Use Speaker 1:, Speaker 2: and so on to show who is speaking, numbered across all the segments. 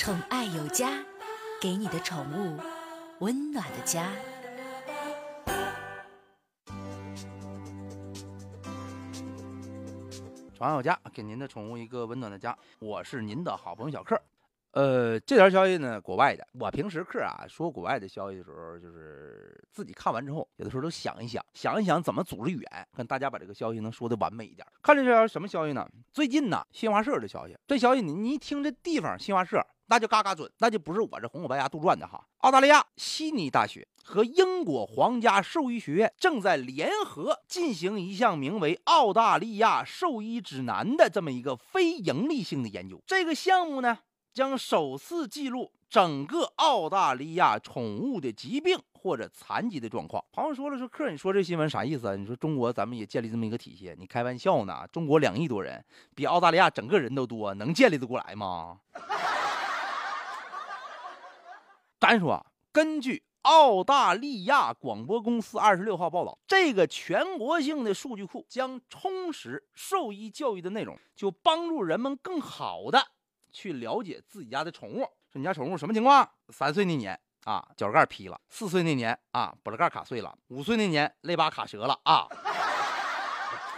Speaker 1: 宠爱有加，给你的宠物温暖的家。
Speaker 2: 宠爱有家，给您的宠物一个温暖的家。我是您的好朋友小克。呃，这条消息呢，国外的。我平时克啊说国外的消息的时候，就是自己看完之后，有的时候都想一想，想一想怎么组织语言，跟大家把这个消息能说的完美一点。看这条什么消息呢？最近呢，新华社的消息。这消息你你一听这地方，新华社那就嘎嘎准，那就不是我这红口白牙杜撰的哈。澳大利亚悉尼大学和英国皇家兽医学院正在联合进行一项名为《澳大利亚兽医指南》的这么一个非盈利性的研究。这个项目呢？将首次记录整个澳大利亚宠物的疾病或者残疾的状况。朋友说了，说客，你说这新闻啥意思啊？你说中国咱们也建立这么一个体系，你开玩笑呢？中国两亿多人，比澳大利亚整个人都多，能建立得过来吗？咱说啊，根据澳大利亚广播公司二十六号报道，这个全国性的数据库将充实兽医教育的内容，就帮助人们更好的。去了解自己家的宠物，说你家宠物什么情况？三岁那年啊，脚盖劈了；四岁那年啊，脖子盖卡碎了；五岁那年肋巴卡折了啊。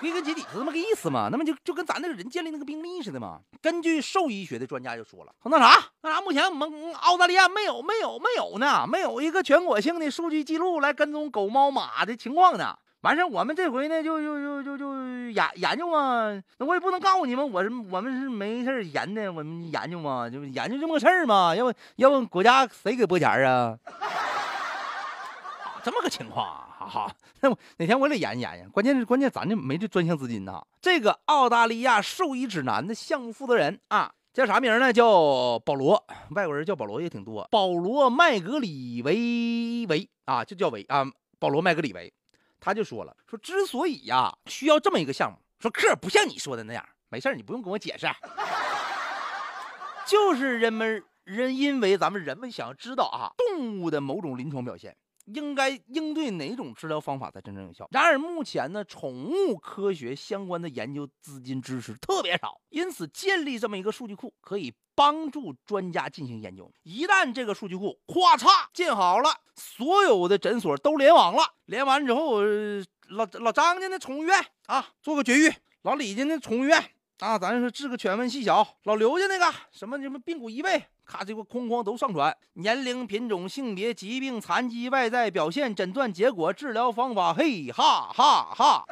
Speaker 2: 归根结底是这么个意思嘛？那么就就跟咱那个人建立那个病例似的嘛。根据兽医学的专家就说了，说那啥那啥，目前我们澳大利亚没有没有没有呢，没有一个全国性的数据记录来跟踪狗猫马的情况呢。完事我们这回呢，就就就就就研研究嘛。那我也不能告诉你们，我是我们是没事研的，我们研究嘛，就研究这么个事儿嘛。要不要不国家谁给拨钱啊？这么个情况啊，哈哈。那我哪天我得研究研究。关键是关键，咱这没这专项资金呐。这个澳大利亚兽医指南的项目负责人啊，叫啥名呢？叫保罗，外国人叫保罗也挺多。保罗麦格里维维啊，就叫维啊，保罗麦格里维。他就说了，说之所以呀需要这么一个项目，说克不像你说的那样，没事你不用跟我解释，就是人们人因为咱们人们想要知道啊动物的某种临床表现。应该应对哪种治疗方法才真正有效？然而目前呢，宠物科学相关的研究资金支持特别少，因此建立这么一个数据库，可以帮助专家进行研究。一旦这个数据库咔嚓建好了，所有的诊所都联网了，连完之后，老老张家那宠物医院啊，做个绝育；老李家那宠物医院啊，咱说治个犬瘟细小；老刘家那个什么什么髌骨移位。他，这个哐哐都上传，年龄、品种、性别、疾病、残疾、外在表现、诊断结果、治疗方法，嘿哈哈哈，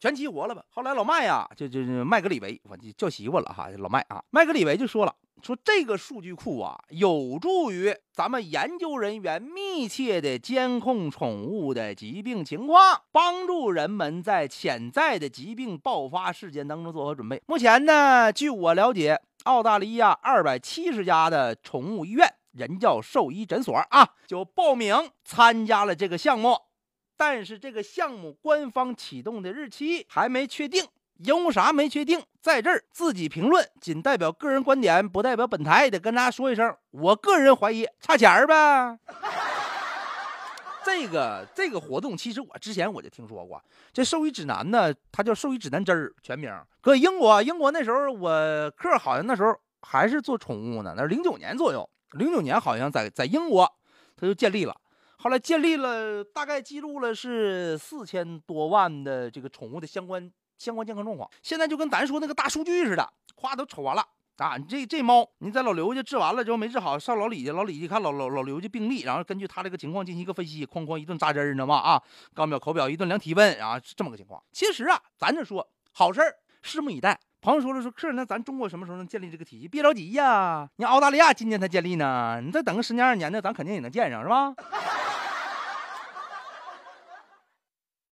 Speaker 2: 全激活了吧？后来老麦呀，就就就麦格里维，我就叫媳妇了哈，老麦啊，麦格里维就说了。说这个数据库啊，有助于咱们研究人员密切的监控宠物的疾病情况，帮助人们在潜在的疾病爆发事件当中做好准备。目前呢，据我了解，澳大利亚二百七十家的宠物医院、人教兽医诊所啊，就报名参加了这个项目，但是这个项目官方启动的日期还没确定。因为啥没确定，在这儿自己评论，仅代表个人观点，不代表本台。得跟大家说一声，我个人怀疑差钱儿呗。这个这个活动，其实我之前我就听说过。这兽医指南呢，它叫兽医指南针儿，全名。搁英国，英国那时候我克好像那时候还是做宠物呢，那是零九年左右，零九年好像在在英国，它就建立了。后来建立了，大概记录了是四千多万的这个宠物的相关。相关健康状况，现在就跟咱说那个大数据似的，夸都瞅完了啊！你这这猫，你在老刘家治完了之后没治好，上老李家，老李家看老老老刘家病例，然后根据他这个情况进行一个分析，哐哐一顿扎针，你知道吗？啊，肛表口表一顿量体温，啊，这么个情况。其实啊，咱这说好事儿，拭目以待。朋友说了说，客人那咱中国什么时候能建立这个体系？别着急呀，你澳大利亚今年才建立呢，你再等个十年二年的，咱肯定也能建上，是吧？